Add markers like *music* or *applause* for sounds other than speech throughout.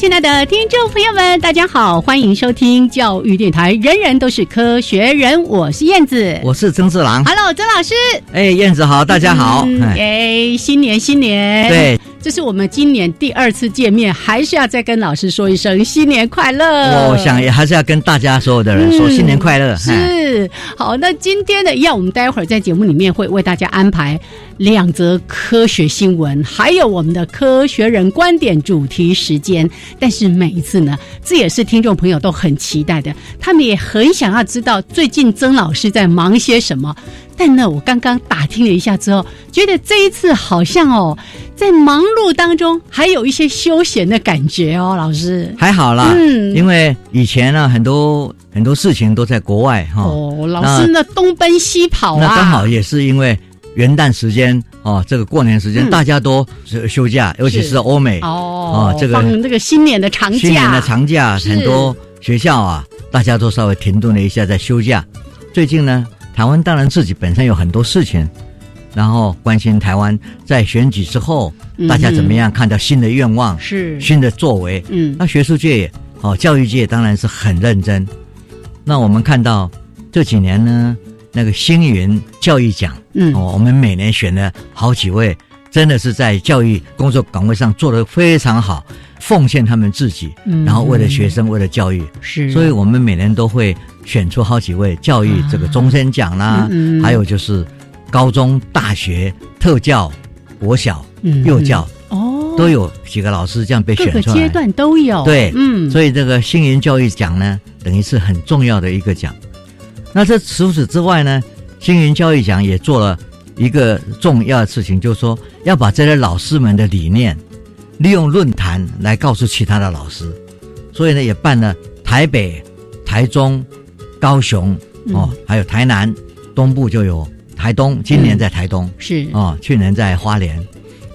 亲爱的听众朋友们，大家好，欢迎收听教育电台。人人都是科学人，我是燕子，我是曾志郎。Hello，曾老师。哎，燕子好，大家好。哎，新年新年。对，这是我们今年第二次见面，还是要再跟老师说一声新年快乐。我想也还是要跟大家所有的人说新年快乐。是，好，那今天的要我们待会儿在节目里面会为大家安排。两则科学新闻，还有我们的科学人观点主题时间。但是每一次呢，这也是听众朋友都很期待的，他们也很想要知道最近曾老师在忙些什么。但呢，我刚刚打听了一下之后，觉得这一次好像哦，在忙碌当中还有一些休闲的感觉哦，老师还好啦，嗯，因为以前呢，很多很多事情都在国外哈。哦，老师呢东奔西跑啊，那刚好也是因为。元旦时间哦，这个过年时间大家都是休假，尤其是欧美哦，这个放这个新年的长假，新年的长假，很多学校啊，大家都稍微停顿了一下在休假。最近呢，台湾当然自己本身有很多事情，然后关心台湾在选举之后大家怎么样看到新的愿望是新的作为。嗯，那学术界哦，教育界当然是很认真。那我们看到这几年呢。那个星云教育奖，嗯，哦，我们每年选了好几位，真的是在教育工作岗位上做得非常好，奉献他们自己，嗯，然后为了学生，为了教育，是，所以我们每年都会选出好几位教育这个终身奖啦，嗯，还有就是高中、大学、特教、国小、幼教，哦，都有几个老师这样被选出来，阶段都有，对，嗯，所以这个星云教育奖呢，等于是很重要的一个奖。那这除此之外呢，星云教育奖也做了一个重要的事情，就是说要把这些老师们的理念，利用论坛来告诉其他的老师，所以呢也办了台北、台中、高雄哦，还有台南，东部就有台东，今年在台东。是。哦，去年在花莲，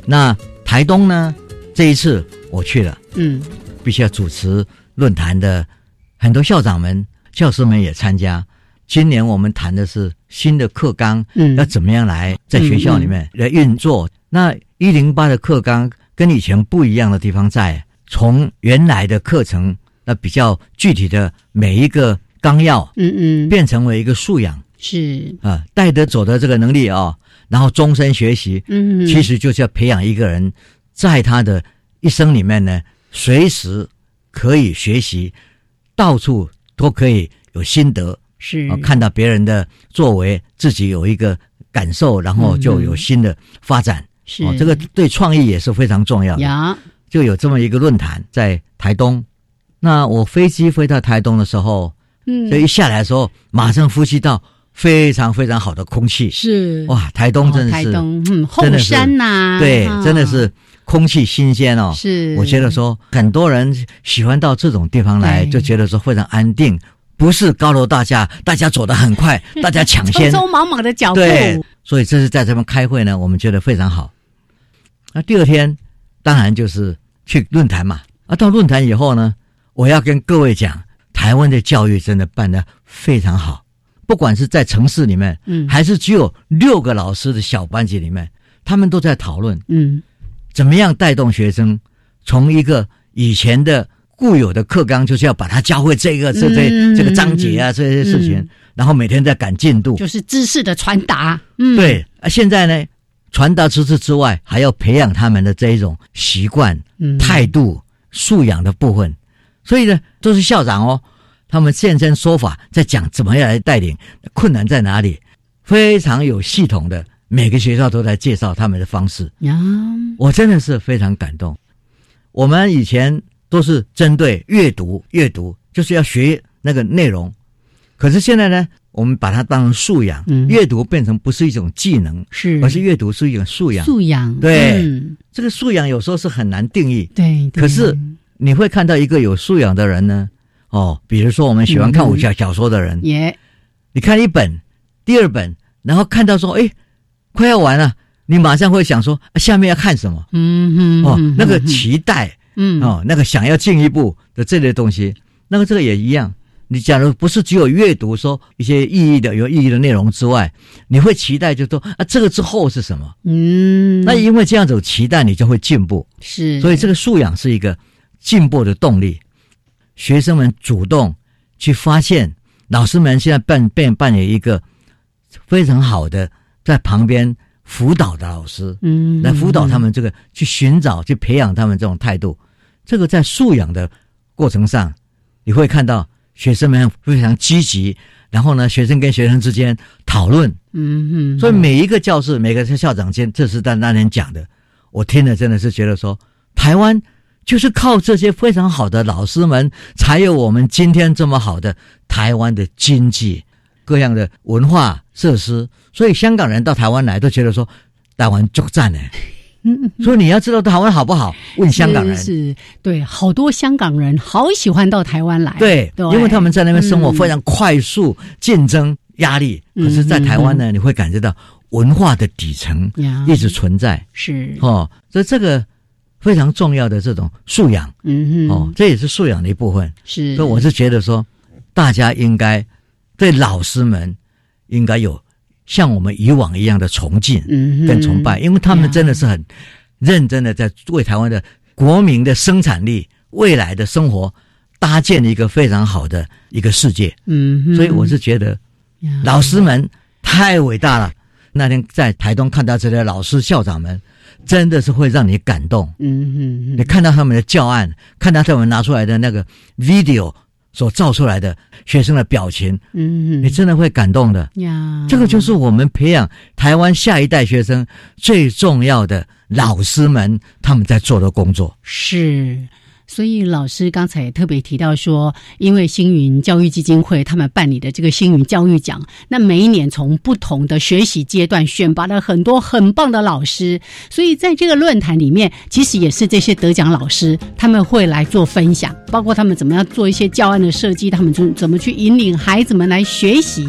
那台东呢这一次我去了，嗯，必须要主持论坛的很多校长们、教师们也参加。今年我们谈的是新的课纲，嗯，要怎么样来在学校里面来运作？那一零八的课纲跟以前不一样的地方在，从原来的课程那比较具体的每一个纲要，嗯嗯，变成为一个素养，是啊，带得走的这个能力啊，然后终身学习，嗯，其实就是要培养一个人，在他的一生里面呢，随时可以学习，到处都可以有心得。是看到别人的作为，自己有一个感受，然后就有新的发展。是这个对创意也是非常重要的。就有这么一个论坛在台东。那我飞机飞到台东的时候，嗯，就一下来的时候，马上呼吸到非常非常好的空气。是哇，台东真的是，台东嗯，后山呐，对，真的是空气新鲜哦。是，我觉得说很多人喜欢到这种地方来，就觉得说非常安定。不是高楼大厦，大家走得很快，*laughs* 大家抢先，匆匆忙忙的脚步。对，所以这是在这边开会呢，我们觉得非常好。那第二天当然就是去论坛嘛。啊，到论坛以后呢，我要跟各位讲，台湾的教育真的办得非常好。不管是在城市里面，嗯，还是只有六个老师的小班级里面，他们都在讨论，嗯，怎么样带动学生从一个以前的固有的课纲，就是要把它教会这个这这这个章节啊这些事情，然后每天在赶进度，就是知识的传达。嗯，对啊，现在呢，传达知识之外，还要培养他们的这一种习惯、态度、素养的部分。所以呢，都是校长哦。他们现身说法，在讲怎么样来带领，困难在哪里，非常有系统的，每个学校都在介绍他们的方式。呀，我真的是非常感动。我们以前都是针对阅读，阅读就是要学那个内容，可是现在呢，我们把它当成素养，阅读变成不是一种技能，是，而是阅读是一种素养。素养，对，这个素养有时候是很难定义。对，可是你会看到一个有素养的人呢？哦，比如说我们喜欢看武侠小说的人，耶，你看一本，第二本，然后看到说，哎，快要完了，你马上会想说，下面要看什么？嗯嗯，哦，那个期待，嗯，哦，那个想要进一步的这类东西，那个这个也一样。你假如不是只有阅读说一些意义的、有意义的内容之外，你会期待就说啊，这个之后是什么？嗯，那因为这样子期待，你就会进步。是，所以这个素养是一个进步的动力。学生们主动去发现，老师们现在扮扮扮演一个非常好的在旁边辅导的老师，嗯，来辅导他们这个去寻找、去培养他们这种态度。这个在素养的过程上，你会看到学生们非常积极。然后呢，学生跟学生之间讨论，嗯嗯，所以每一个教室、每个校长间，这是在那天讲的，我听了真的是觉得说，台湾。就是靠这些非常好的老师们，才有我们今天这么好的台湾的经济、各样的文化设施。所以香港人到台湾来都觉得说，台湾足赞呢。所以你要知道台湾好不好？问香港人是对，好多香港人好喜欢到台湾来。对，因为他们在那边生活非常快速，竞争压力。可是，在台湾呢，你会感觉到文化的底层一直存在。是哦，所以这个。非常重要的这种素养，嗯嗯，哦，这也是素养的一部分。是，所以我是觉得说，大家应该对老师们应该有像我们以往一样的崇敬，嗯，跟崇拜，因为他们真的是很认真的在为台湾的国民的生产力、未来的生活搭建了一个非常好的一个世界。嗯，所以我是觉得老师们太伟大了。那天在台东看到这些老师、校长们。真的是会让你感动，嗯嗯，你看到他们的教案，看到他们拿出来的那个 video 所造出来的学生的表情，嗯，你真的会感动的呀。这个就是我们培养台湾下一代学生最重要的老师们他们在做的工作是。所以老师刚才也特别提到说，因为星云教育基金会他们办理的这个星云教育奖，那每一年从不同的学习阶段选拔了很多很棒的老师，所以在这个论坛里面，其实也是这些得奖老师他们会来做分享，包括他们怎么样做一些教案的设计，他们怎怎么去引领孩子们来学习。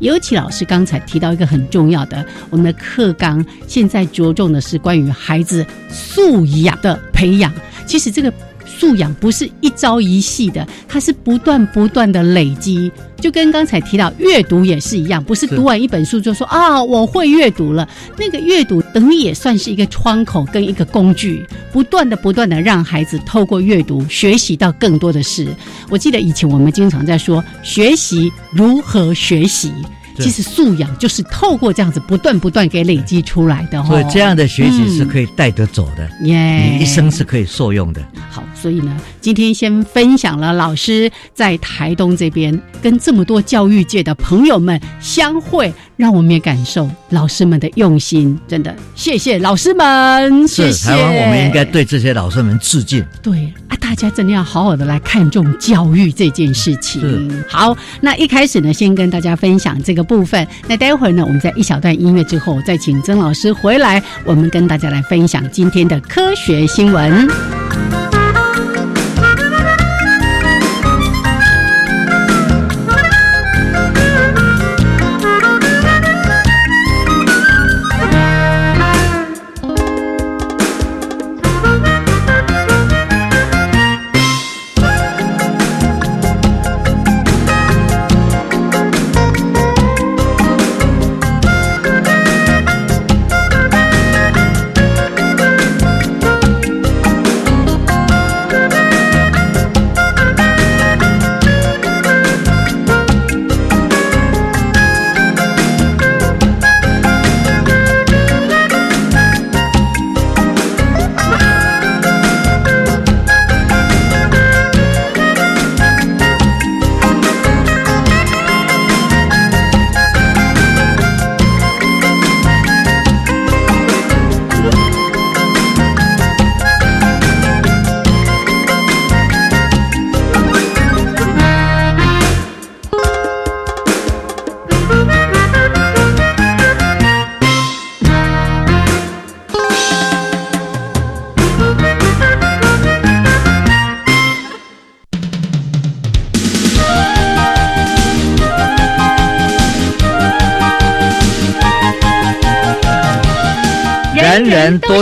尤其老师刚才提到一个很重要的，我们的课纲现在着重的是关于孩子素养的培养，其实这个。素养不是一朝一夕的，它是不断不断的累积，就跟刚才提到阅读也是一样，不是读完一本书就说啊我会阅读了。那个阅读等于也算是一个窗口跟一个工具，不断的不断的让孩子透过阅读学习到更多的事。我记得以前我们经常在说学习如何学习。其实素养就是透过这样子不断不断给累积出来的，所以这样的学习是可以带得走的，你一生是可以受用的。好，所以呢，今天先分享了老师在台东这边跟这么多教育界的朋友们相会。让我们也感受老师们的用心，真的谢谢老师们，谢谢。台湾，我们应该对这些老师们致敬。对啊，大家真的要好好的来看重教育这件事情。好，那一开始呢，先跟大家分享这个部分。那待会儿呢，我们在一小段音乐之后，再请曾老师回来，我们跟大家来分享今天的科学新闻。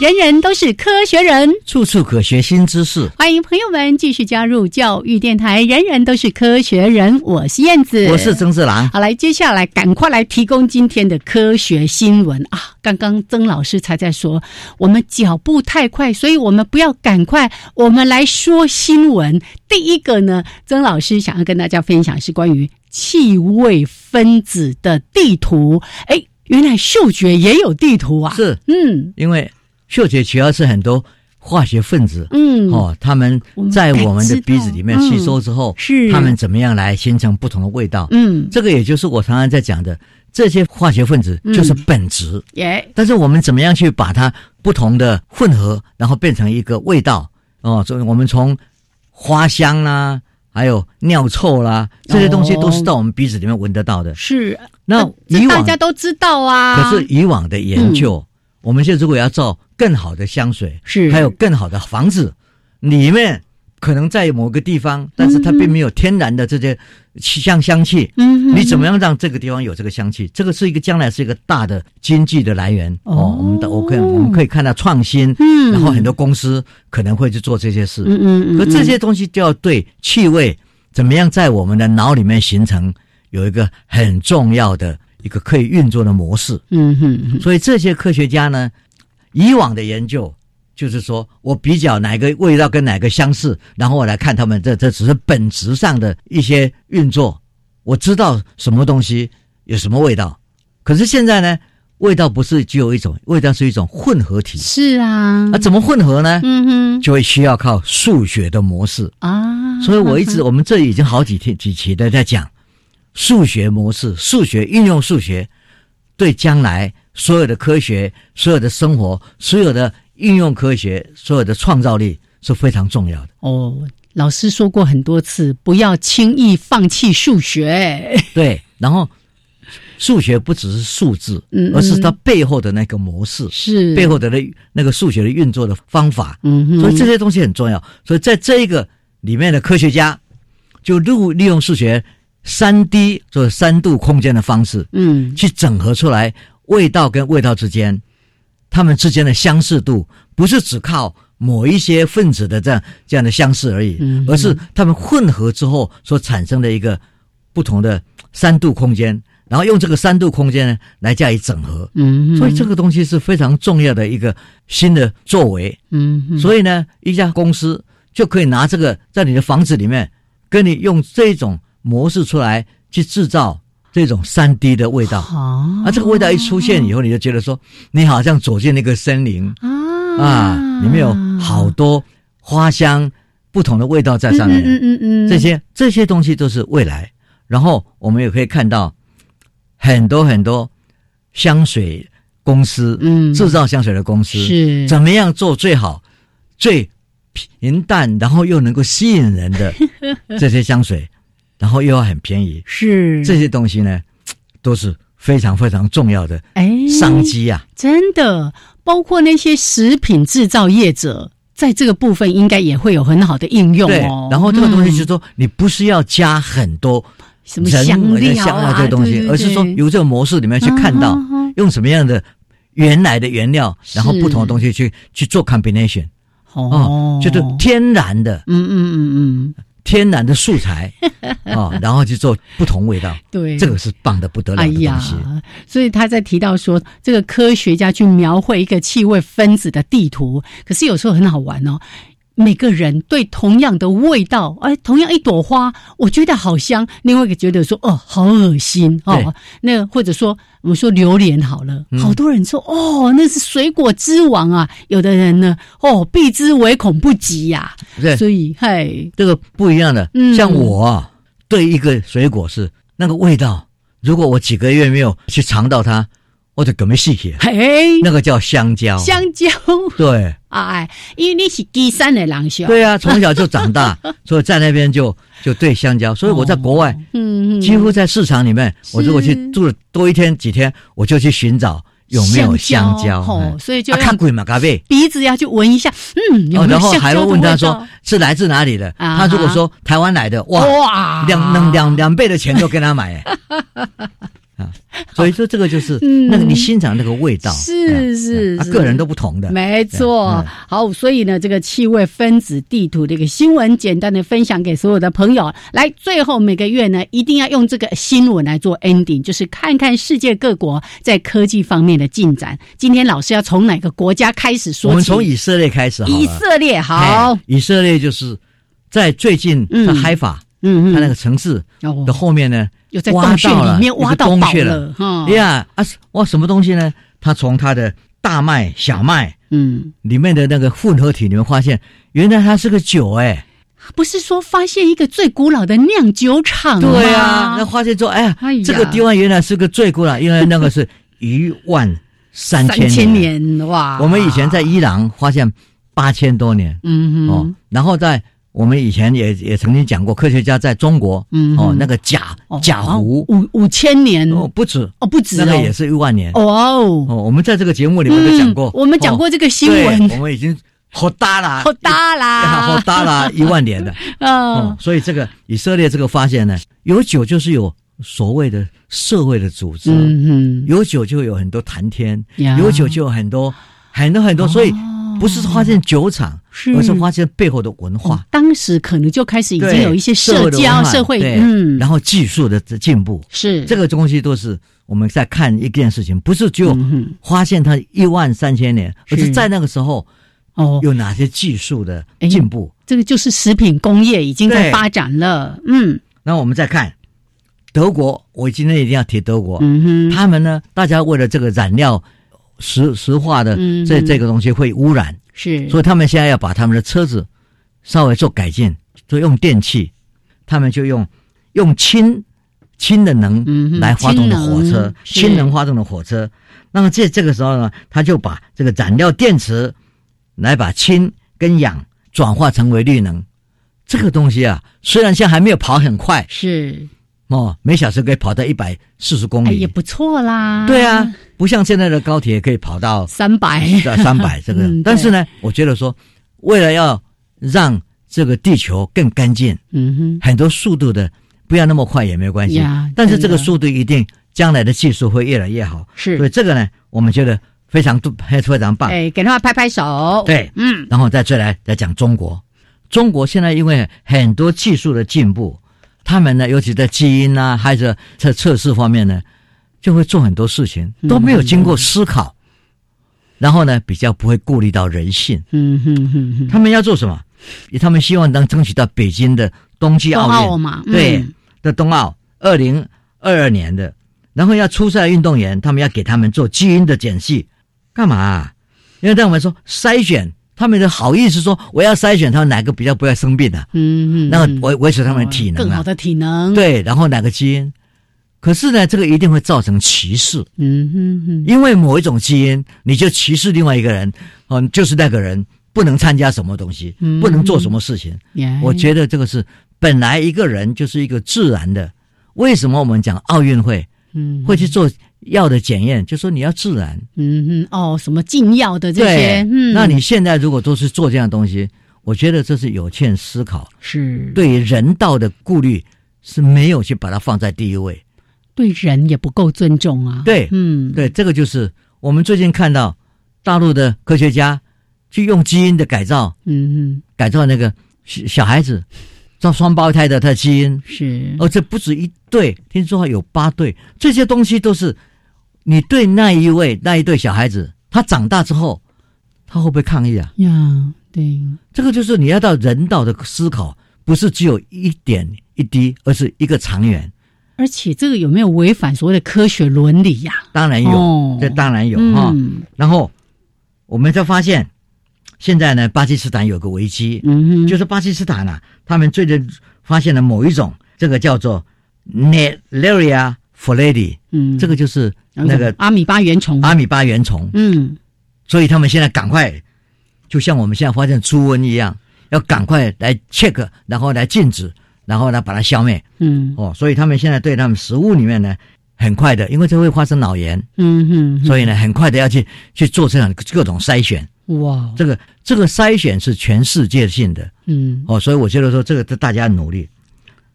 人人都是科学人，处处可学新知识。欢迎朋友们继续加入教育电台。人人都是科学人，我是燕子，我是曾志郎。好，来，接下来赶快来提供今天的科学新闻啊！刚刚曾老师才在说，我们脚步太快，所以我们不要赶快，我们来说新闻。第一个呢，曾老师想要跟大家分享是关于气味分子的地图。哎，原来嗅觉也有地图啊！是，嗯，因为。嗅觉主要是很多化学分子，嗯，哦，他们在我们的鼻子里面吸收之后，是他们怎么样来形成不同的味道？嗯，这个也就是我常常在讲的，这些化学分子就是本质，耶。但是我们怎么样去把它不同的混合，然后变成一个味道？哦，所以我们从花香啦，还有尿臭啦，这些东西都是到我们鼻子里面闻得到的。是，那以往大家都知道啊，可是以往的研究。我们现在如果要造更好的香水，是还有更好的房子，里面可能在某个地方，但是它并没有天然的这些香香气。嗯，你怎么样让这个地方有这个香气？这个是一个将来是一个大的经济的来源哦。我们的我可以我们可以看到创新，嗯，然后很多公司可能会去做这些事。嗯嗯嗯，可这些东西就要对气味怎么样在我们的脑里面形成有一个很重要的。一个可以运作的模式，嗯哼，所以这些科学家呢，以往的研究就是说我比较哪个味道跟哪个相似，然后我来看他们这这只是本质上的一些运作，我知道什么东西有什么味道。可是现在呢，味道不是只有一种，味道是一种混合体。是啊，那怎么混合呢？嗯哼，就会需要靠数学的模式啊。所以我一直我们这已经好几天几期的在讲。数学模式，数学运用数学，对将来所有的科学、所有的生活、所有的应用科学、所有的创造力是非常重要的。哦，老师说过很多次，不要轻易放弃数学。*laughs* 对，然后数学不只是数字，嗯，而是它背后的那个模式，是背后的那那个数学的运作的方法。嗯，所以这些东西很重要。所以在这一个里面的科学家就利利用数学。三 D 做三度空间的方式，嗯，去整合出来味道跟味道之间，它们之间的相似度，不是只靠某一些分子的这样这样的相似而已，嗯，而是它们混合之后所产生的一个不同的三度空间，然后用这个三度空间呢来加以整合，嗯，所以这个东西是非常重要的一个新的作为，嗯，所以呢，一家公司就可以拿这个在你的房子里面，跟你用这种。模式出来去制造这种三 D 的味道。啊，啊，这个味道一出现以后，你就觉得说，你好像走进那个森林。啊。啊，里面有好多花香不同的味道在上面，嗯嗯嗯，这些这些东西都是未来。然后我们也可以看到很多很多香水公司，嗯，制造香水的公司是。怎么样做最好、最平淡，然后又能够吸引人的 *laughs* 这些香水。然后又要很便宜，是。这些东西呢，都是非常非常重要的哎商机啊！真的，包括那些食品制造业者，在这个部分应该也会有很好的应用哦。然后这个东西就是说，你不是要加很多什么香料啊这些东西，而是说由这个模式里面去看到用什么样的原来的原料，然后不同的东西去去做 combination 哦，就是天然的，嗯嗯嗯嗯。天然的素材啊，*laughs* 然后去做不同味道，对，这个是棒的不得了的东西。所以他在提到说，这个科学家去描绘一个气味分子的地图，可是有时候很好玩哦。每个人对同样的味道，哎，同样一朵花，我觉得好香，另外一个觉得说，哦，好恶心哦。那或者说，我们说榴莲好了，好多人说，哦，那是水果之王啊。有的人呢，哦，避之唯恐不及呀。对，所以，嗨，这个不一样的。像我对一个水果是那个味道，如果我几个月没有去尝到它。或者革命细节，嘿，那个叫香蕉，香蕉，对，哎，因为你是基山的狼小，对啊，从小就长大，*laughs* 所以在那边就就对香蕉，所以我在国外，嗯，几乎在市场里面，我如果去住了多一天几天，我就去寻找有没有香蕉？哦，所以就看鬼嘛，咖啡。鼻子要去闻一下，嗯，有没有然后还会问他说是来自哪里的？他如果说台湾来的，哇，两两两两倍的钱都给他买。*laughs* 啊，所以说这个就是那个你欣赏那个味道，是是，他个人都不同的，没错。好，所以呢，这个气味分子地图这个新闻，简单的分享给所有的朋友。来，最后每个月呢，一定要用这个新闻来做 ending，就是看看世界各国在科技方面的进展。今天老师要从哪个国家开始说？我们从以色列开始。以色列好，以色列就是在最近的海法，嗯嗯，它那个城市的后面呢。又在洞穴里面挖到宝了，哎呀啊！挖什么东西呢？他从他的大麦、小麦，嗯，里面的那个混合体，你们发现，原来它是个酒，哎，不是说发现一个最古老的酿酒厂对啊，那发现说，哎呀，这个地方原来是个最古老，因为那个是 *laughs* 一万三千年哇！我们以前在伊朗发现八千多年，嗯嗯，哦，然后在。我们以前也也曾经讲过，科学家在中国，嗯，哦，那个贾贾湖五五千年。哦，不止。哦，不止，那个也是一万年。哦哦。我们在这个节目里面都讲过，我们讲过这个新闻，我们已经好大啦，好大啦，*laughs* 好大啦，一万年的。*laughs* 哦。所以这个以色列这个发现呢，有酒就是有所谓的社会的组织，嗯嗯。有酒就有很多谈天，有酒就有很多很多很多，所以。不是发现酒厂，而是发现背后的文化。当时可能就开始已经有一些社交、社会，嗯，然后技术的进步，是这个东西都是我们在看一件事情，不是就发现它一万三千年，而是在那个时候哦，有哪些技术的进步？这个就是食品工业已经在发展了。嗯，那我们再看德国，我今天一定要提德国。嗯哼，他们呢，大家为了这个染料。石石化的这这个东西会污染，是，所以他们现在要把他们的车子稍微做改进，就用电器，他们就用用氢氢的能来发动的火车，氢能发动的火车。那么这这个时候呢，他就把这个燃料电池来把氢跟氧转化成为绿能。这个东西啊，虽然现在还没有跑很快，是。哦，每小时可以跑到一百四十公里，也不错啦。对啊，不像现在的高铁可以跑到三百，*laughs* 三百这个。但是呢，我觉得说，为了要让这个地球更干净，嗯哼，很多速度的不要那么快也没有关系。但是这个速度一定将来的技术会越来越好。是，所以这个呢，我们觉得非常非常棒。哎，给他们拍拍手。对，嗯，然后再再来再讲中国，中国现在因为很多技术的进步。他们呢，尤其在基因啊，还是在测试方面呢，就会做很多事情都没有经过思考，然后呢，比较不会顾虑到人性。嗯哼哼哼。他们要做什么？他们希望能争取到北京的冬季奥运嘛？对，的冬奥二零二二年的，然后要出赛运动员，他们要给他们做基因的检系，干嘛？因为在我们说筛选。他们的好意思说，我要筛选他们哪个比较不要生病的，嗯嗯，那个维维持他们的体能，更好的体能，对，然后哪个基因？可是呢，这个一定会造成歧视，嗯哼哼，因为某一种基因，你就歧视另外一个人，嗯，就是那个人不能参加什么东西，不能做什么事情。我觉得这个是本来一个人就是一个自然的，为什么我们讲奥运会，嗯，会去做？药的检验，就说你要自然，嗯嗯哦，什么禁药的这些，嗯，那你现在如果都是做这样东西，我觉得这是有欠思考，是。对人道的顾虑是没有去把它放在第一位，对人也不够尊重啊。对，嗯，对，这个就是我们最近看到大陆的科学家去用基因的改造，嗯嗯，改造那个小孩子。造双胞胎的，他的基因。是，而这不止一对，听说有八对，这些东西都是你对那一位那一对小孩子，他长大之后，他会不会抗议啊？呀，对，这个就是你要到人道的思考，不是只有一点一滴，而是一个长远。而且这个有没有违反所谓的科学伦理呀？当然有，这当然有哈。然后我们就发现。现在呢，巴基斯坦有个危机，嗯，就是巴基斯坦啊，他们最近发现了某一种，这个叫做 Nelaria f l a d i 嗯，这个就是那个阿米巴原虫，阿米巴原虫，嗯，所以他们现在赶快，就像我们现在发现猪瘟一样，要赶快来 check，然后来禁止，然后来把它消灭，嗯，哦，所以他们现在对他们食物里面呢，很快的，因为这会发生脑炎，嗯哼，所以呢，很快的要去去做这样各种筛选。哇，这个这个筛选是全世界性的，嗯，哦，所以我觉得说这个是大家努力。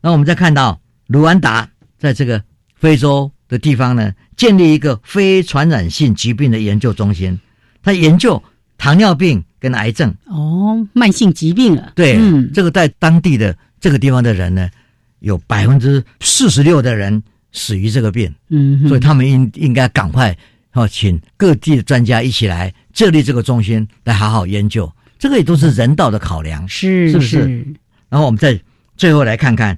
那我们再看到卢安达在这个非洲的地方呢，建立一个非传染性疾病的研究中心，他研究糖尿病跟癌症。哦，慢性疾病啊。对，这个在当地的这个地方的人呢，有百分之四十六的人死于这个病。嗯，所以他们应应该赶快哦，请各地的专家一起来设立这个中心，来好好研究。这个也都是人道的考量，是是不是？然后我们再最后来看看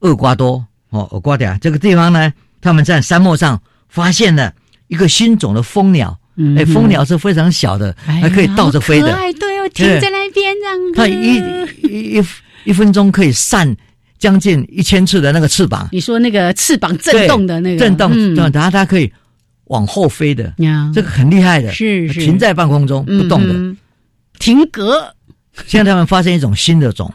厄瓜多哦，厄瓜达这个地方呢，他们在沙漠上发现了一个新种的蜂鸟。哎，蜂鸟是非常小的，还可以倒着飞的。对，我停在那边这样。它一一一一分钟可以扇将近一千次的那个翅膀。你说那个翅膀震动的那个震动，然后它可以往后飞的，这个很厉害的，是是停在半空中不动的，停格。现在他们发现一种新的种，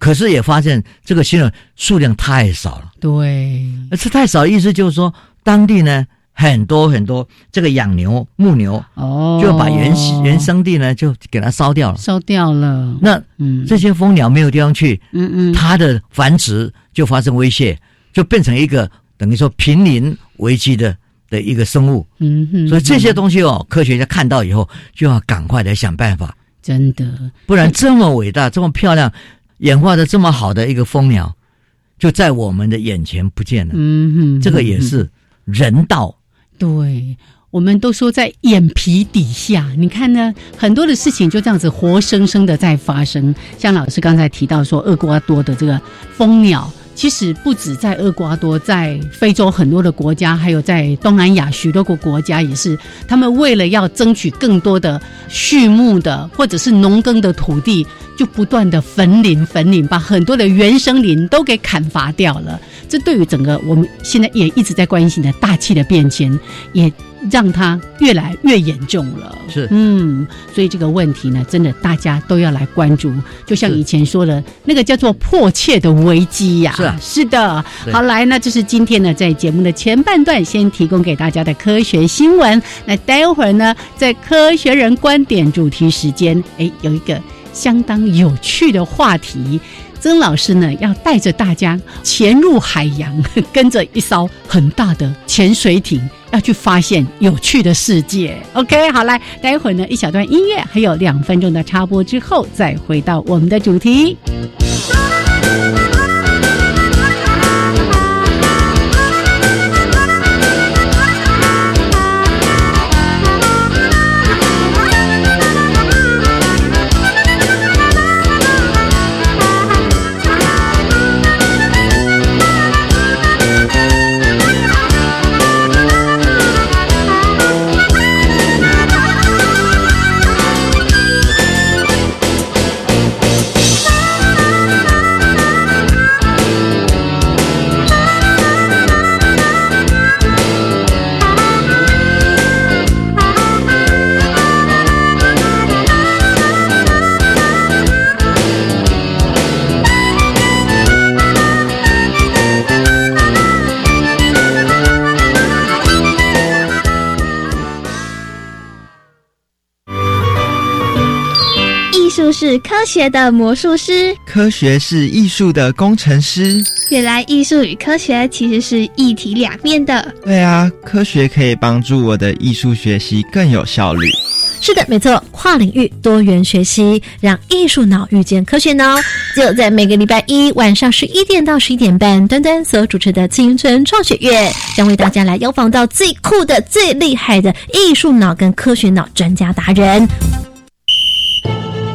可是也发现这个新的数量太少了。对，这太少，意思就是说当地呢。很多很多，这个养牛、牧牛，哦，就把原原生地呢，就给它烧掉了，烧掉了。那，嗯，这些蜂鸟没有地方去，嗯嗯，它的繁殖就发生威胁，就变成一个等于说濒临危机的的一个生物。嗯哼，所以这些东西哦，科学家看到以后就要赶快来想办法。真的，不然这么伟大、这么漂亮、演化的这么好的一个蜂鸟，就在我们的眼前不见了。嗯哼，这个也是人道。对，我们都说在眼皮底下，你看呢，很多的事情就这样子活生生的在发生。像老师刚才提到说，厄瓜多的这个蜂鸟，其实不止在厄瓜多，在非洲很多的国家，还有在东南亚许多个国家也是，他们为了要争取更多的畜牧的或者是农耕的土地，就不断的焚林焚林，把很多的原生林都给砍伐掉了。这对于整个我们现在也一直在关心的大气的变迁，也让它越来越严重了。是，嗯，所以这个问题呢，真的大家都要来关注。就像以前说的那个叫做迫切的危机呀。是，是的。好，来，那这是今天呢，在节目的前半段先提供给大家的科学新闻。那待会儿呢，在科学人观点主题时间，哎，有一个相当有趣的话题。曾老师呢，要带着大家潜入海洋，*laughs* 跟着一艘很大的潜水艇，要去发现有趣的世界。OK，好，来，待会儿呢，一小段音乐，还有两分钟的插播之后，再回到我们的主题。是科学的魔术师，科学是艺术的工程师。原来艺术与科学其实是一体两面的。对啊，科学可以帮助我的艺术学习更有效率。是的，没错，跨领域多元学习，让艺术脑遇见科学脑。就在每个礼拜一晚上十一点到十一点半，端端所主持的青春创学院将为大家来邀访到最酷的、最厉害的艺术脑跟科学脑专家达人。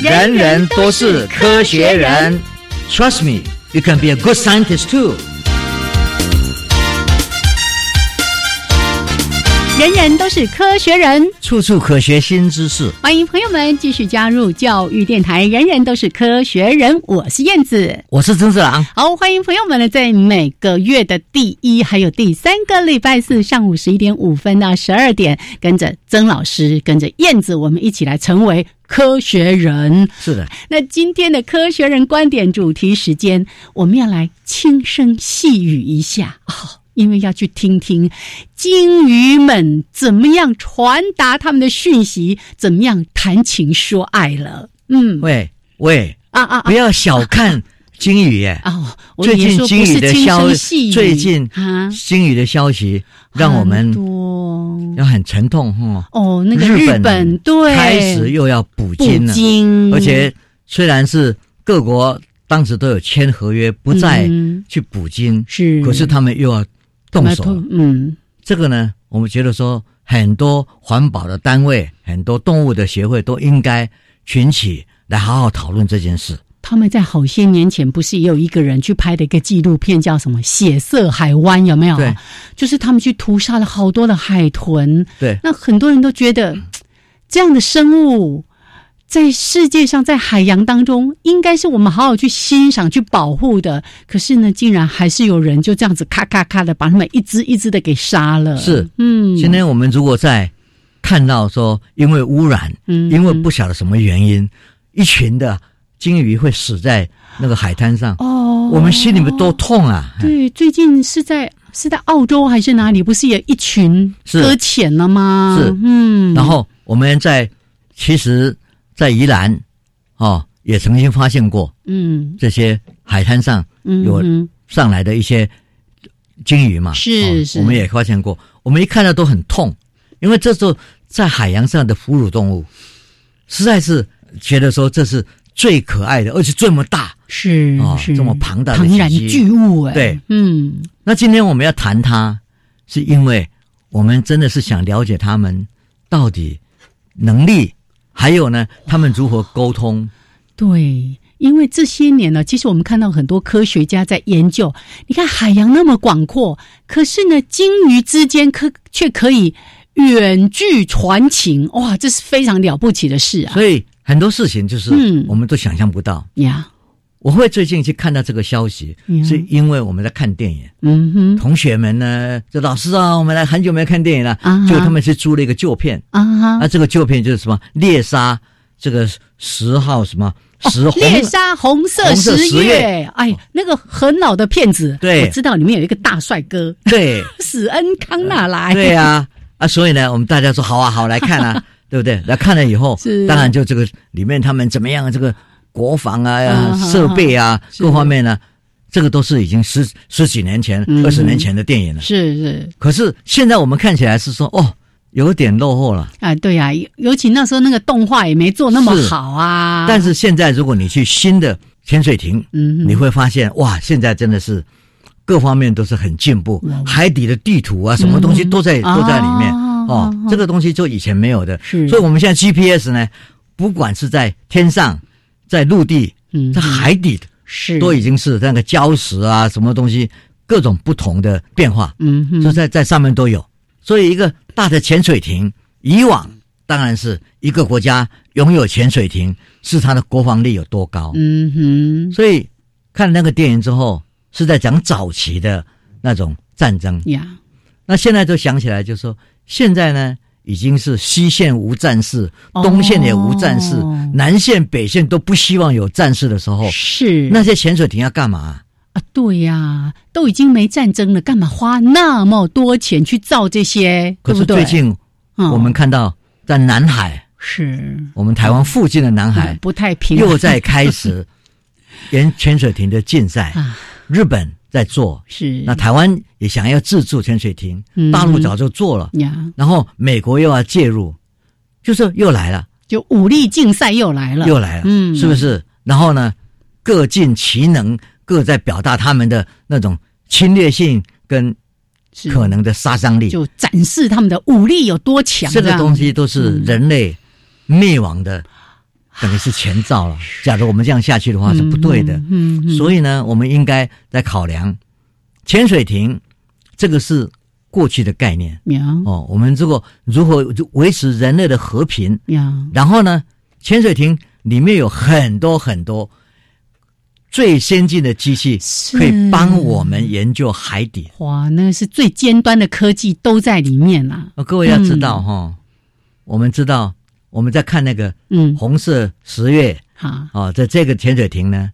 人人都是科学人，Trust me, you can be a good scientist too. 人人都是科学人，处处可学新知识。欢迎朋友们继续加入教育电台。人人都是科学人，我是燕子，我是曾志郎。好，欢迎朋友们呢，在每个月的第一还有第三个礼拜四上午十一点五分到十二点，跟着曾老师，跟着燕子，我们一起来成为科学人。是的，那今天的科学人观点主题时间，我们要来轻声细语一下哦。因为要去听听鲸鱼们怎么样传达他们的讯息，怎么样谈情说爱了。嗯，喂喂啊啊！不要小看鲸鱼耶！哦，最近鲸鱼的消息，最近啊，鲸鱼的消息让我们要很沉痛哈。哦，那个日本对。开始又要捕金了，而且虽然是各国当时都有签合约，不再去捕金，是，可是他们又要。动手，嗯，这个呢，我们觉得说，很多环保的单位，很多动物的协会都应该群起来好好讨论这件事。他们在好些年前不是也有一个人去拍的一个纪录片，叫什么《血色海湾》，有没有？对，就是他们去屠杀了好多的海豚。对，那很多人都觉得 *tsk* 这样的生物。在世界上，在海洋当中，应该是我们好好去欣赏、去保护的。可是呢，竟然还是有人就这样子咔咔咔的把他们一只一只的给杀了。是，嗯。今天我们如果在看到说，因为污染，嗯，因为不晓得什么原因，一群的鲸鱼会死在那个海滩上，哦，我们心里面多痛啊！对，最近是在是在澳洲还是哪里？不是也一群搁浅了吗？是，嗯。然后我们在其实。在宜兰，哦，也曾经发现过，嗯，这些海滩上有上来的一些鲸鱼嘛，是是，我们也发现过，我们一看到都很痛，因为这时候在海洋上的哺乳动物，实在是觉得说这是最可爱的，而且这么大，是啊，这么庞大的庞然巨物，哎，对，嗯，那今天我们要谈它，是因为我们真的是想了解他们到底能力。还有呢，他们如何沟通？对，因为这些年呢，其实我们看到很多科学家在研究。你看海洋那么广阔，可是呢，鲸鱼之间可却可以远距传情，哇，这是非常了不起的事啊！所以很多事情就是，嗯，我们都想象不到。呀。我会最近去看到这个消息，是因为我们在看电影。嗯哼，同学们呢，就老师啊，我们来很久没有看电影了，就他们去租了一个旧片。啊。那这个旧片就是什么猎杀这个十号什么十猎杀红色十月，哎，那个很老的片子。对，我知道里面有一个大帅哥，对，*laughs* 史恩康纳莱。对呀，啊，所以呢，我们大家说好啊，好来看啊，*laughs* 对不对？来看了以后，当然就这个里面他们怎么样这个。国防啊，设备啊，各方面呢，这个都是已经十十几年前、二十年前的电影了。是是。可是现在我们看起来是说，哦，有点落后了。啊，对呀，尤其那时候那个动画也没做那么好啊。但是现在如果你去新的潜水艇，嗯，你会发现，哇，现在真的是各方面都是很进步，海底的地图啊，什么东西都在都在里面哦。这个东西就以前没有的，是。所以我们现在 GPS 呢，不管是在天上。在陆地，在海底的，是都已经是那个礁石啊，什么东西，各种不同的变化，嗯，就在在上面都有。所以一个大的潜水艇，以往当然是一个国家拥有潜水艇，是它的国防力有多高。嗯哼，所以看那个电影之后，是在讲早期的那种战争呀。那现在就想起来，就说现在呢，已经是西线无战事，东线也无战事，南线北线都不希望有战事的时候，是那些潜水艇要干嘛？啊，对呀，都已经没战争了，干嘛花那么多钱去造这些？可是最近我们看到在南海，是我们台湾附近的南海不太平，又在开始 *laughs* 沿潜水艇的竞赛，日本。在做。是，那台湾也想要自助潜水艇，大陆早就做了。呀。然后美国又要介入，就是又来了，就武力竞赛又来了，又来了，嗯，是不是？然后呢，各尽其能，各在表达他们的那种侵略性跟可能的杀伤力，就展示他们的武力有多强。这个东西都是人类灭亡的。等于是前兆了。假如我们这样下去的话是不对的。嗯，所以呢，我们应该在考量潜水艇，这个是过去的概念。哦，我们这个如何维持人类的和平？然后呢，潜水艇里面有很多很多最先进的机器，可以帮我们研究海底。哇，那是最尖端的科技都在里面啦。各位要知道哈，我们知道。我们在看那个嗯红色十月好哦，在这个潜水艇呢，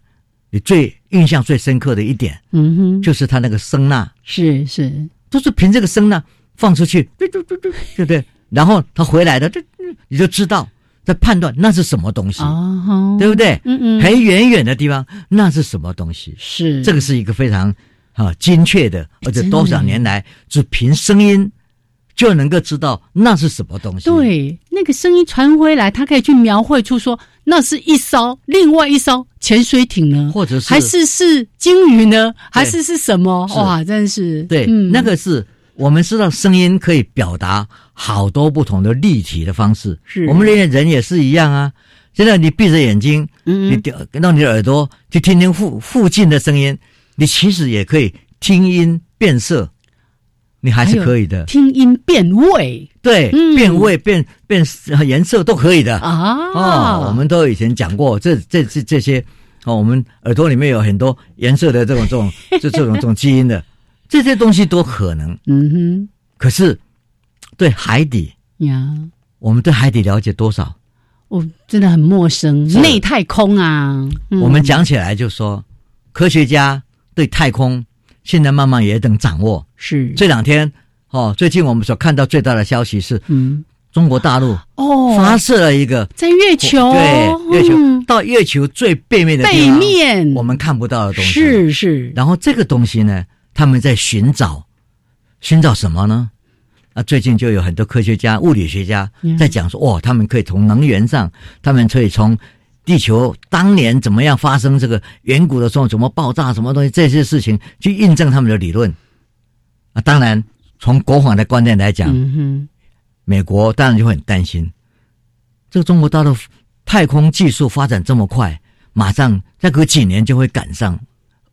你最印象最深刻的一点，嗯哼，就是它那个声呐，是是，都是凭这个声呐放出去，对对对对，对不对？然后它回来的，这你就知道在判断那是什么东西，哦对不对？嗯嗯，很远远的地方那是什么东西？是这个是一个非常啊精确的，而且多少年来只凭声音。就能够知道那是什么东西。对，那个声音传回来，他可以去描绘出说，那是一艘另外一艘潜水艇呢，或者是还是是鲸鱼呢，还是是什么？哇，真是对，那个是我们知道声音可以表达好多不同的立体的方式。是我们人人也是一样啊。现在你闭着眼睛，你让你的耳朵去听听附附近的声音，你其实也可以听音辨色。你还是可以的，听音辨味，对，辨味辨辨颜色都可以的啊。哦，我们都以前讲过，这这这这些哦，我们耳朵里面有很多颜色的这种这种 *laughs* 这这种这种基因的这些东西都可能。嗯哼。可是对海底呀，我们对海底了解多少？我真的很陌生。内太空啊，我们讲起来就说，科学家对太空。现在慢慢也等掌握。是这两天哦，最近我们所看到最大的消息是，嗯，中国大陆哦发射了一个在月球，对月球到月球最背面的背面，我们看不到的东西是是。然后这个东西呢，他们在寻找寻找什么呢？啊，最近就有很多科学家、物理学家在讲说，哦，他们可以从能源上，他们可以从。地球当年怎么样发生这个远古的时候怎么爆炸什么东西这些事情去印证他们的理论啊？当然，从国防的观念来讲，美国当然就会很担心，这个中国大陆太空技术发展这么快，马上再隔几年就会赶上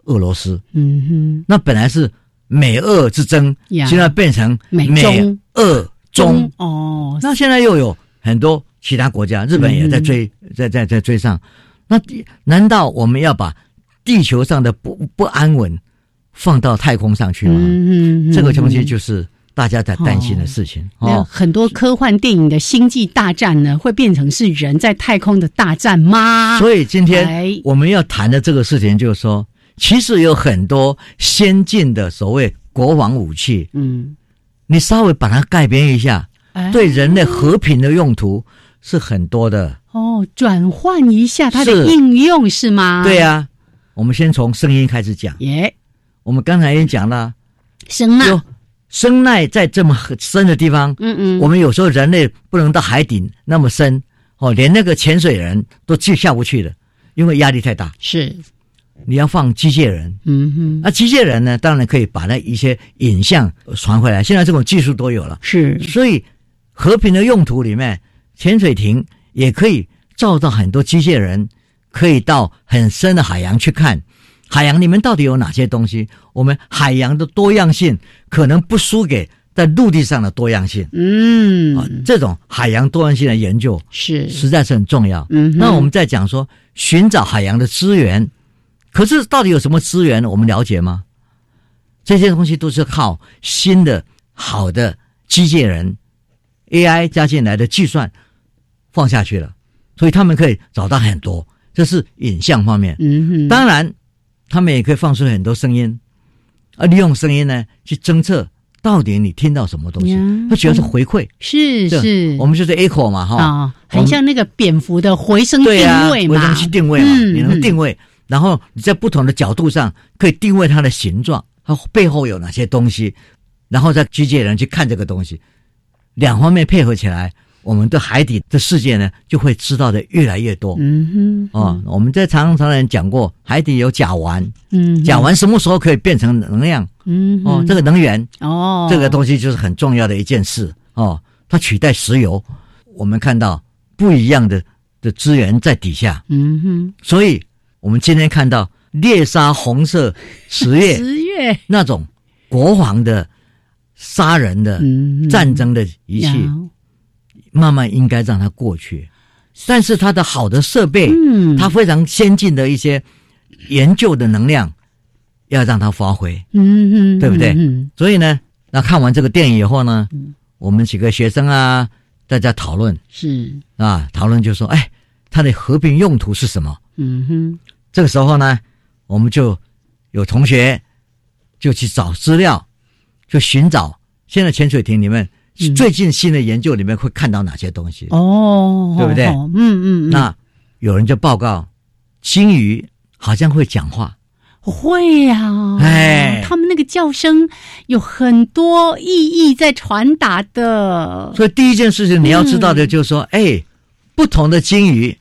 俄罗斯。嗯哼，那本来是美俄之争，现在变成美俄中哦，那现在又有很多。其他国家，日本也在追，在在在追上。那难道我们要把地球上的不不安稳放到太空上去吗？嗯嗯这个东西就是大家在担心的事情。哦，很多科幻电影的星际大战呢，会变成是人在太空的大战吗？所以今天我们要谈的这个事情，就是说，其实有很多先进的所谓国防武器，嗯，你稍微把它改编一下，对人类和平的用途。是很多的哦，转换一下它的应用是吗？对呀，我们先从声音开始讲。耶，我们刚才也讲了，声呐，声呐在这么深的地方，嗯嗯，我们有时候人类不能到海底那么深哦，连那个潜水人都去下不去的，因为压力太大。是，你要放机械人，嗯哼，那机械人呢，当然可以把那一些影像传回来。现在这种技术都有了，是，所以和平的用途里面。潜水艇也可以造到很多机械人，可以到很深的海洋去看海洋里面到底有哪些东西。我们海洋的多样性可能不输给在陆地上的多样性。嗯，啊，这种海洋多样性的研究是实在是很重要。嗯，那我们在讲说寻找海洋的资源，可是到底有什么资源，我们了解吗？这些东西都是靠新的好的机械人 AI 加进来的计算放下去了，所以他们可以找到很多。这是影像方面。嗯哼，当然他们也可以放出很多声音，而利用声音呢去侦测到底你听到什么东西，它主要是回馈。是是，我们就是 echo 嘛，哈啊，很像那个蝙蝠的回声定位嘛，回声去定位嘛，你能定位，然后你在不同的角度上可以定位它的形状，它背后有哪些东西，然后再机器人去看这个东西，两方面配合起来。我们对海底的世界呢，就会知道的越来越多。嗯哼，哦，我们在常常人讲过，海底有甲烷。嗯，甲烷什么时候可以变成能量？嗯，哦，这个能源哦，这个东西就是很重要的一件事哦。它取代石油，我们看到不一样的的资源在底下。嗯哼，所以我们今天看到猎杀红色十月十月那种国防的杀人的战争的仪器。慢慢应该让它过去，但是它的好的设备，嗯，它非常先进的一些研究的能量，要让它发挥，嗯嗯，对不对？所以呢，那看完这个电影以后呢，我们几个学生啊，大家讨论是。啊，讨论就说，哎，它的和平用途是什么？嗯哼，这个时候呢，我们就有同学就去找资料，就寻找现在潜水艇里面。最近新的研究里面会看到哪些东西？哦，对不对？嗯嗯。那有人就报告，鲸鱼好像会讲话。会呀，哎，他们那个叫声有很多意义在传达的。所以第一件事情你要知道的就是说，哎，不同的鲸鱼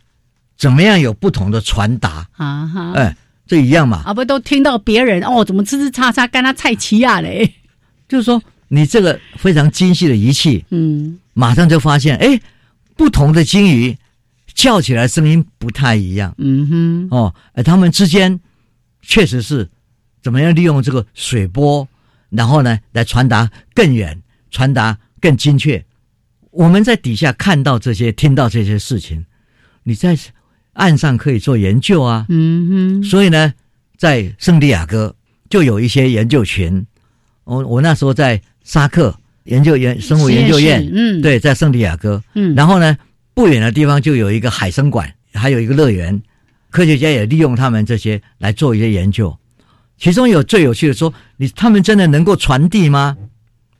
怎么样有不同的传达啊？哈，哎，这一样嘛？啊，不都听到别人哦，怎么吱吱喳喳跟他菜齐亚嘞？就是说。你这个非常精细的仪器，嗯，马上就发现，哎，不同的鲸鱼叫起来声音不太一样，嗯哼，哦，哎，它们之间确实是怎么样利用这个水波，然后呢来传达更远，传达更精确。我们在底下看到这些，听到这些事情，你在岸上可以做研究啊，嗯哼，所以呢，在圣地亚哥就有一些研究群，我我那时候在。沙克研究院生物研究院，嗯，对，在圣地亚哥，嗯，然后呢，不远的地方就有一个海生馆，还有一个乐园，科学家也利用他们这些来做一些研究。其中有最有趣的说，你他们真的能够传递吗？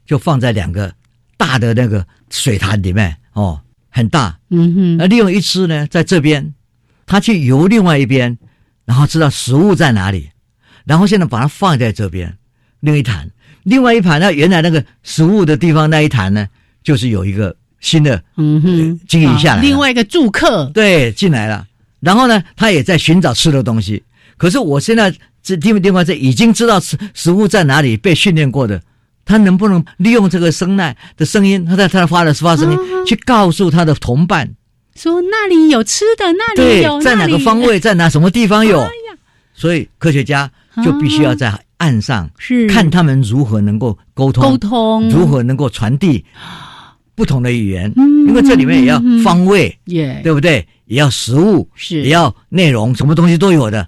就放在两个大的那个水潭里面，哦，很大，嗯哼，那利用一只呢，在这边，他去游另外一边，然后知道食物在哪里，然后现在把它放在这边另一潭。另外一盘，那原来那个食物的地方那一坛呢，就是有一个新的嗯哼经营下来，另外一个住客。对进来了，然后呢，他也在寻找吃的东西。可是我现在这地方地方这已经知道食食物在哪里，被训练过的，他能不能利用这个声呐的声音，他在他发的发声音，去告诉他的同伴，说那里有吃的，那里有在哪个方位，在哪什么地方有，所以科学家就必须要在。岸上是看他们如何能够沟通，沟通如何能够传递不同的语言，因为这里面也要方位，对不对？也要食物，是也要内容，什么东西都有的。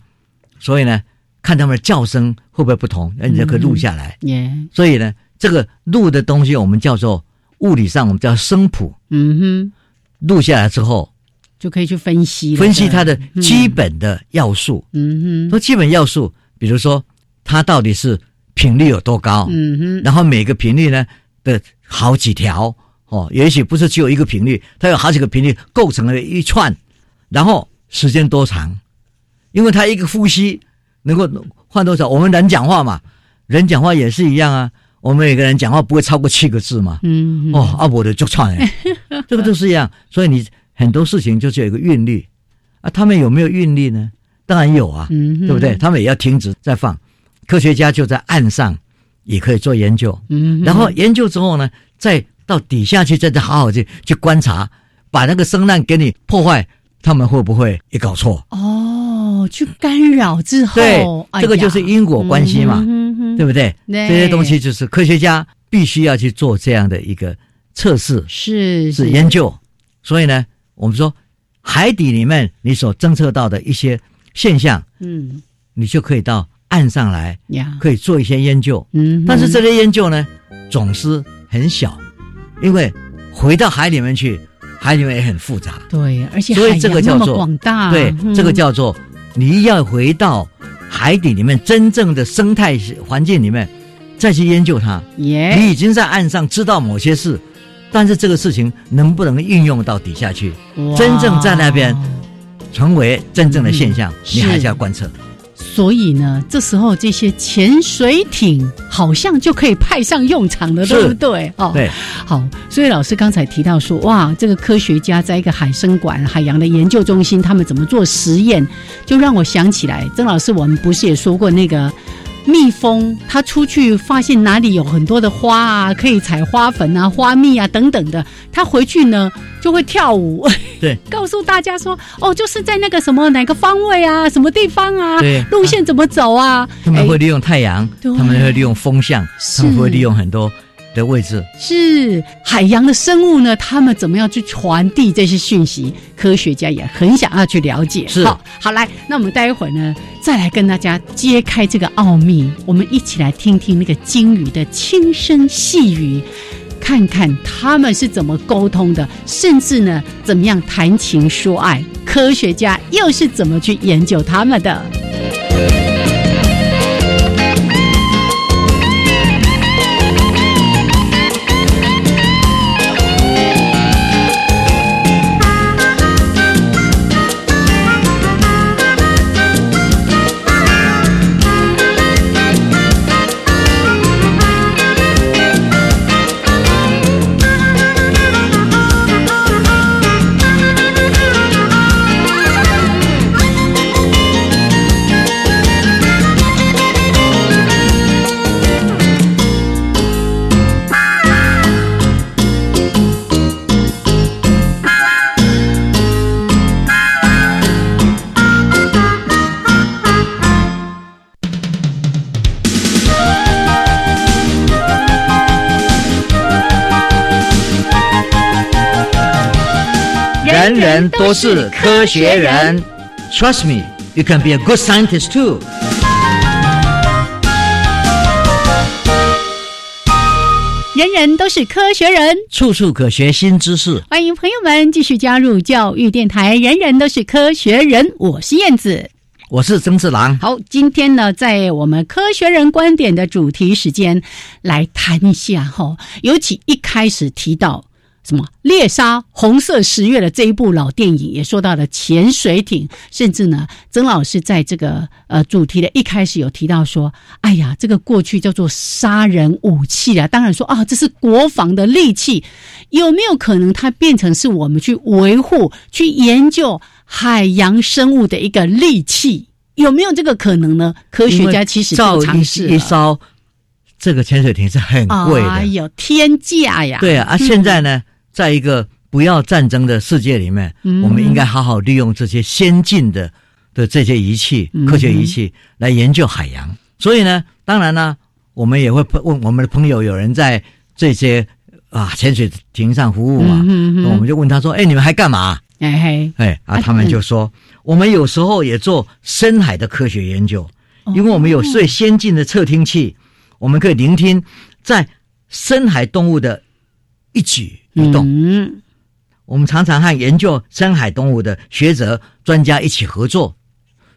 所以呢，看他们的叫声会不会不同，那你就可以录下来。耶，所以呢，这个录的东西我们叫做物理上我们叫声谱。嗯哼，录下来之后就可以去分析，分析它的基本的要素。嗯哼，说基本要素，比如说。它到底是频率有多高？嗯哼，然后每个频率呢的好几条哦，也许不是只有一个频率，它有好几个频率构成了一串，然后时间多长？因为它一个呼吸能够换多少？我们人讲话嘛，人讲话也是一样啊。我们每个人讲话不会超过七个字嘛。嗯，哦，阿伯的就串哎，*laughs* 这个都是一样。所以你很多事情就是有一个韵律啊。他们有没有韵律呢？当然有啊，嗯，对不对？他们也要停止再放。科学家就在岸上也可以做研究，嗯，然后研究之后呢，再到底下去，再再好好去去观察，把那个声浪给你破坏，他们会不会也搞错？哦，去干扰之后，对，这个就是因果关系嘛，对不对？这些东西就是科学家必须要去做这样的一个测试，是是。研究。所以呢，我们说海底里面你所侦测到的一些现象，嗯，你就可以到岸上来，可以做一些研究。嗯，但是这些研究呢，总是很小，因为回到海里面去，海里面也很复杂。对，而且所以这个叫做广大，对，这个叫做你要回到海底里面真正的生态环境里面，再去研究它。你已经在岸上知道某些事。但是这个事情能不能运用到底下去，真正在那边成为真正的现象，你还是要观测。所以呢，这时候这些潜水艇好像就可以派上用场了，对不对？哦，对，好。所以老师刚才提到说，哇，这个科学家在一个海生馆、海洋的研究中心，他们怎么做实验，就让我想起来，曾老师，我们不是也说过那个？蜜蜂它出去发现哪里有很多的花啊，可以采花粉啊、花蜜啊等等的，它回去呢就会跳舞，对，*laughs* 告诉大家说，哦，就是在那个什么哪个方位啊，什么地方啊，对，路线怎么走啊？他们会利用太阳，他们会利用风向，他们会利用很多。的位置是海洋的生物呢？他们怎么样去传递这些讯息？科学家也很想要去了解。是好，好来，那我们待会儿呢，再来跟大家揭开这个奥秘。我们一起来听听那个鲸鱼的轻声细语，看看他们是怎么沟通的，甚至呢，怎么样谈情说爱？科学家又是怎么去研究他们的？都是科学人，Trust me, you can be a good scientist too。人人都是科学人，处处可学新知识。欢迎朋友们继续加入教育电台。人人都是科学人，我是燕子，我是曾志郎。好，今天呢，在我们科学人观点的主题时间，来谈一下哈，尤其一开始提到。什么猎杀红色十月的这一部老电影也说到了潜水艇，甚至呢，曾老师在这个呃主题的一开始有提到说，哎呀，这个过去叫做杀人武器啊，当然说啊，这是国防的利器，有没有可能它变成是我们去维护、去研究海洋生物的一个利器？有没有这个可能呢？科学家其实都尝试一艘这个潜水艇是很贵的，哎呦，天价呀！对啊，啊，现在呢？在一个不要战争的世界里面，我们应该好好利用这些先进的的这些仪器、科学仪器来研究海洋。所以呢，当然呢，我们也会问我们的朋友，有人在这些啊潜水艇上服务嘛？那我们就问他说：“哎，你们还干嘛？”哎嘿，哎啊，他们就说：“我们有时候也做深海的科学研究，因为我们有最先进的测听器，我们可以聆听在深海动物的一举。”移动，嗯，我们常常和研究深海动物的学者、专家一起合作，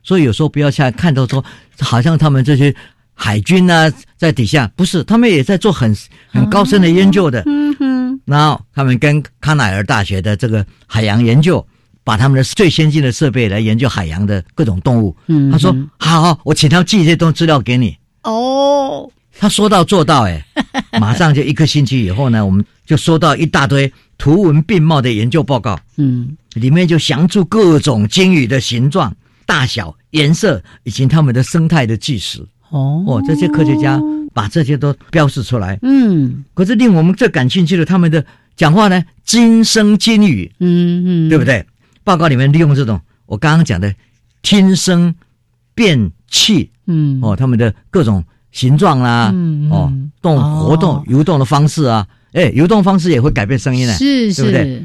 所以有时候不要像看到说，好像他们这些海军呢在底下，不是，他们也在做很很高深的研究的，嗯哼。然后他们跟康奈尔大学的这个海洋研究，把他们的最先进的设备来研究海洋的各种动物。嗯，他说：“好，好，我请他寄这些东资料给你。”哦。他说到做到，哎，*laughs* 马上就一个星期以后呢，我们就收到一大堆图文并茂的研究报告，嗯，里面就详述各种鲸鱼的形状、大小、颜色以及它们的生态的纪实。哦，哦，这些科学家把这些都标示出来，嗯，可是令我们最感兴趣的，他们的讲话呢，金生金语，嗯嗯，对不对？报告里面利用这种我刚刚讲的听声辨器，嗯，哦，他们的各种。形状啦，嗯哦，动活动游动的方式啊，哎，游动方式也会改变声音呢，是对不对？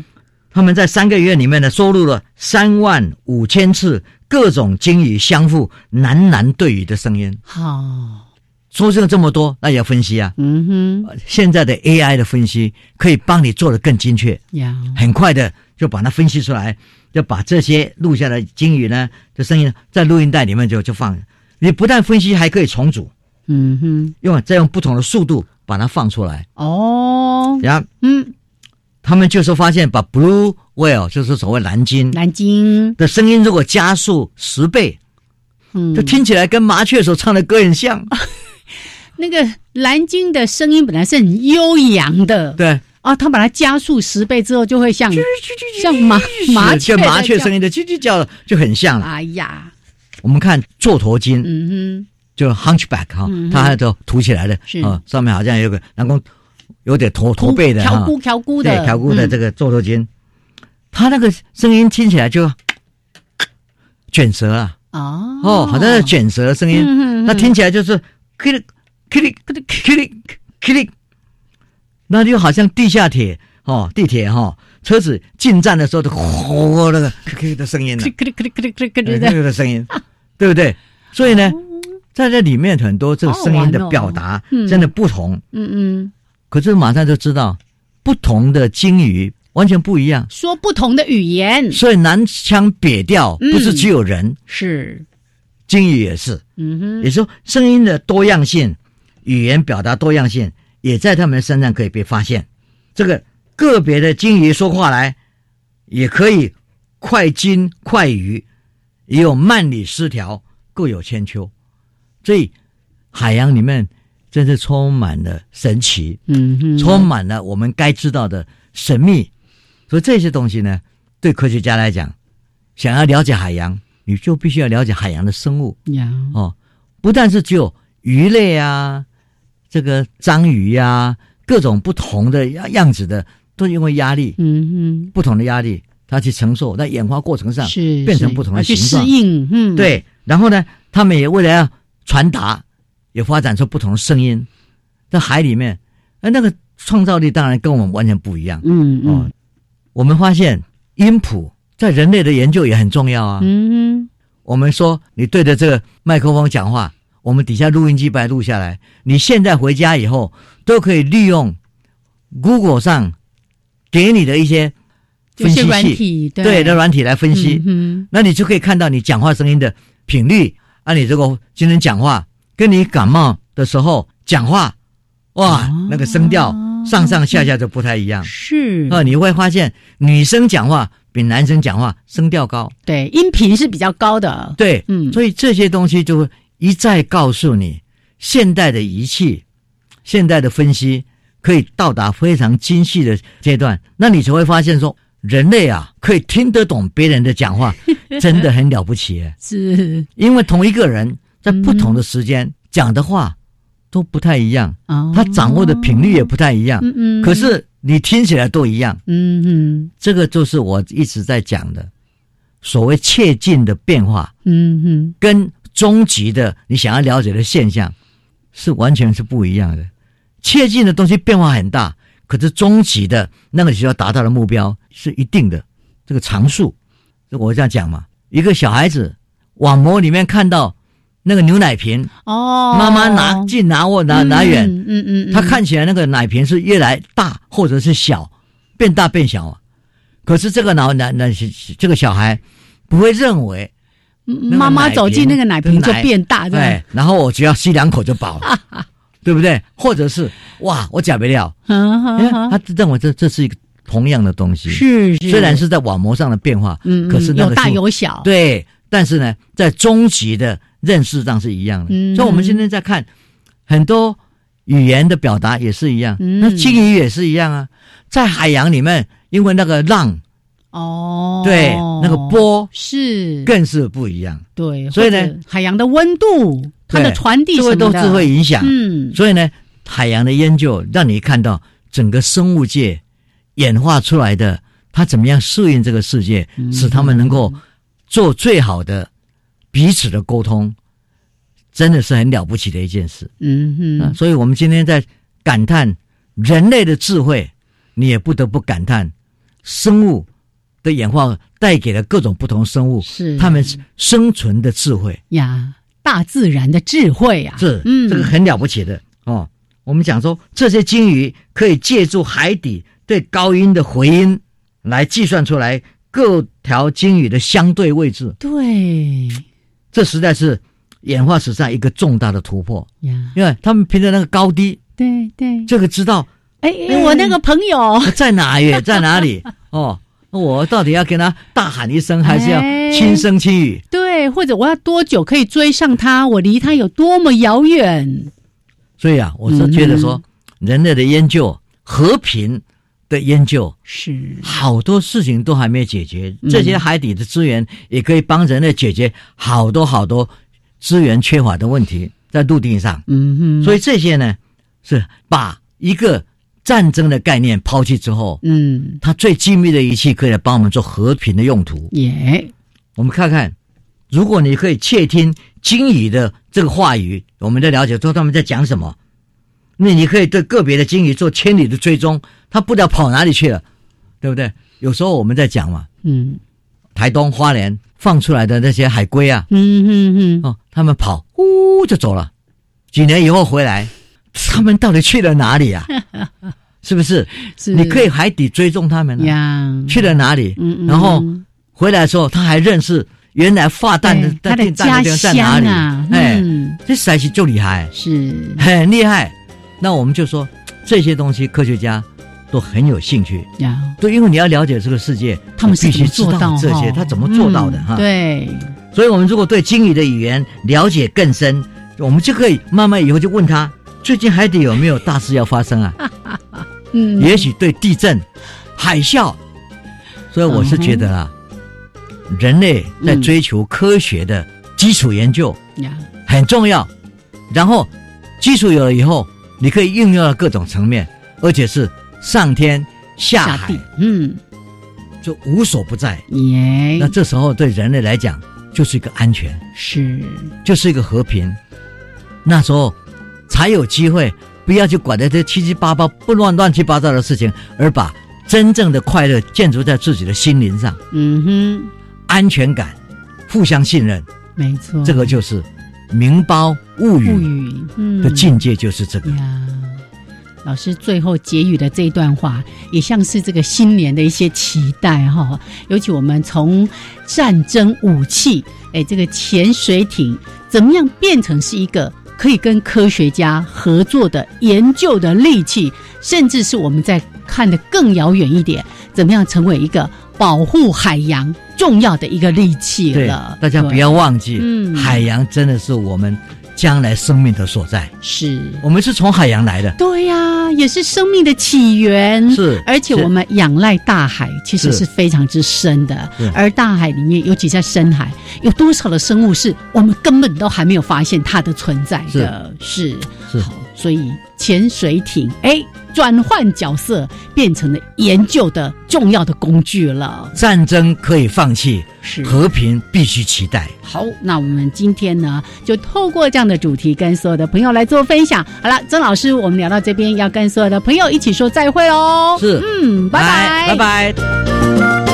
他们在三个月里面呢，收录了三万五千次各种鲸鱼相互喃喃对语的声音。好，说了这么多，那也要分析啊。嗯哼，现在的 AI 的分析可以帮你做的更精确，呀，很快的就把它分析出来，就把这些录下的鲸鱼呢的声音在录音带里面就就放。你不但分析，还可以重组。嗯哼，用再用不同的速度把它放出来。哦，然后嗯。他们就是发现，把 blue whale 就是所谓蓝鲸，蓝鲸。的声音如果加速十倍，嗯，就听起来跟麻雀所唱的歌很像。*laughs* 那个蓝鲸的声音本来是很悠扬的，对。啊，他把它加速十倍之后，就会像像麻麻雀麻雀声音的叽叽叫就很像了。哎呀，我们看座头鲸，嗯哼，就 hunchback 哈，它还都凸起来的，啊，上面好像有个南宫。有点驼驼背的哈，挑骨的，对，挑骨的这个座头鲸，它那个声音听起来就卷舌啊，哦，哦，好像是卷舌的声音，那听起来就是克里克里克里克里克里，那就好像地下铁哦，地铁哈，车子进站的时候的呼那个克克的声音呢，克里克里克里克里克里的声音，对不对？所以呢，在这里面很多这个声音的表达真的不同，嗯嗯。可是马上就知道，不同的鲸鱼完全不一样，说不同的语言，所以南腔北调不是只有人，是。鲸鱼也是，嗯哼，也说声音的多样性，语言表达多样性也在他们身上可以被发现。这个个别的鲸鱼说话来，也可以快鲸快鱼，也有慢里失调，各有千秋。所以海洋里面。真是充满了神奇，嗯哼，充满了我们该知道的神秘。所以这些东西呢，对科学家来讲，想要了解海洋，你就必须要了解海洋的生物。呀，哦，不但是只有鱼类啊，这个章鱼呀，各种不同的样样子的，都因为压力，嗯哼，不同的压力，它去承受，在演化过程上是变成不同的形状，适应，嗯，对。然后呢，他们也为了要传达。也发展出不同的声音，在海里面，那那个创造力当然跟我们完全不一样。嗯嗯，我们发现音谱在人类的研究也很重要啊。嗯，我们说你对着这个麦克风讲话，我们底下录音机把它录下来。你现在回家以后都可以利用 Google 上给你的一些分析器，对的软体来分析。嗯，那你就可以看到你讲话声音的频率。啊，你这个今天讲话。跟你感冒的时候讲话，哇，那个声调上上下下就不太一样。是啊，你会发现女生讲话比男生讲话声调高，对，音频是比较高的。对，嗯，所以这些东西就一再告诉你，现代的仪器、现代的分析可以到达非常精细的阶段。那你就会发现说，人类啊，可以听得懂别人的讲话，*laughs* 真的很了不起。是，因为同一个人。在不同的时间讲的话都不太一样，他掌握的频率也不太一样。嗯嗯，可是你听起来都一样。嗯嗯，这个就是我一直在讲的所谓切近的变化。嗯哼，跟终极的你想要了解的现象是完全是不一样的。切近的东西变化很大，可是终极的那个需要达到的目标是一定的这个常数。我这样讲嘛，一个小孩子网膜里面看到。那个牛奶瓶哦，妈妈拿近拿或拿拿远，嗯嗯，他看起来那个奶瓶是越来大或者是小，变大变小啊。可是这个脑奶那这个小孩不会认为，妈妈走进那个奶瓶就变大，对。然后我只要吸两口就饱了，*laughs* 对不对？或者是哇，我假不了，他认为这这是一个同样的东西，是虽然是在网膜上的变化，嗯，可是有大有小，对。但是呢，在终极的。认识上是一样的，所以我们现在在看很多语言的表达也是一样。那鲸鱼也是一样啊，在海洋里面，因为那个浪哦，对，那个波是更是不一样。对，所以呢，海洋的温度，它的传递，这个都是会影响。嗯，所以呢，海洋的研究让你看到整个生物界演化出来的，它怎么样适应这个世界，使他们能够做最好的。彼此的沟通，真的是很了不起的一件事。嗯哼，所以我们今天在感叹人类的智慧，你也不得不感叹生物的演化带给了各种不同生物是他们生存的智慧呀，大自然的智慧啊，是嗯这个很了不起的哦。我们讲说这些鲸鱼可以借助海底对高音的回音来计算出来各条鲸鱼的相对位置，对这实在是演化史上一个重大的突破。呀，因为他们凭着那个高低，对对，这个知道哎，哎我那个朋友在哪里，*laughs* 在哪里哦。我到底要跟他大喊一声，还是要哎轻声轻语？对，或者我要多久可以追上他？我离他有多么遥远？所以啊，我是觉得说，人类的研究、和平的研究，是好多事情都还没有解决。嗯这些海底的资源也可以帮人类解决好多好多资源缺乏的问题，在陆地上。嗯哼，所以这些呢，是把一个战争的概念抛弃之后，嗯，它最精密的仪器可以来帮我们做和平的用途。耶，我们看看，如果你可以窃听鲸鱼的这个话语，我们在了解说他们在讲什么，那你可以对个别的鲸鱼做千里的追踪，它不知道跑哪里去了，对不对？有时候我们在讲嘛，嗯台东花莲放出来的那些海龟啊，嗯嗯嗯，哦，他们跑呼就走了，几年以后回来，他们到底去了哪里啊？*laughs* 是不是？是你可以海底追踪他们去了哪里？嗯嗯然后回来的时候，他还认识原来发蛋的的地方在哪里？家乡啊哎，嗯这实在是就厉害，是很厉害。那我们就说这些东西，科学家都很有兴趣。呀，对，因为你要了解这个世界，他们必须知道这些，他怎么做到的嗯哈？。对，所以，我们如果对鲸鱼的语言了解更深，我们就可以慢慢以后就问他，最近海底有没有大事要发生啊？*laughs* 嗯，也许对地震、海啸。所以我是觉得啊，人类在追求科学的基础研究呀，很重要。然后基础有了以后，你可以应用到各种层面，而且是上天下海嗯，就无所不在。耶，那这时候对人类来讲，就是一个安全，是就是一个和平。那时候才有机会，不要去管那些七七八八、不乱乱七八糟的事情，而把真正的快乐建筑在自己的心灵上，嗯哼，安全感、互相信任，没错，这个就是明包物物语的境界，就是这个。呀。老师最后结语的这一段话，也像是这个新年的一些期待哈。尤其我们从战争武器，哎，这个潜水艇怎么样变成是一个可以跟科学家合作的研究的利器，甚至是我们在看得更遥远一点，怎么样成为一个保护海洋重要的一个利器对了。，大家不要忘记，嗯海洋真的是我们将来生命的所在。是。我们是从海洋来的，对呀、也是生命的起源。是而且我们仰赖大海，其实是是非常之深的。而大海里面，尤其在深海，有多少的生物是我们根本都还没有发现它的存在的？是是好，所以潜水艇，哎，转换角色，变成了研究的重要的工具了。战争可以放弃，是和平必须期待。好，那我们今天呢，就透过这样的主题，跟所有的朋友来做分享。好了，曾老师，我们聊到这边，要跟所有的朋友一起说再会喽。是嗯，拜拜，拜拜。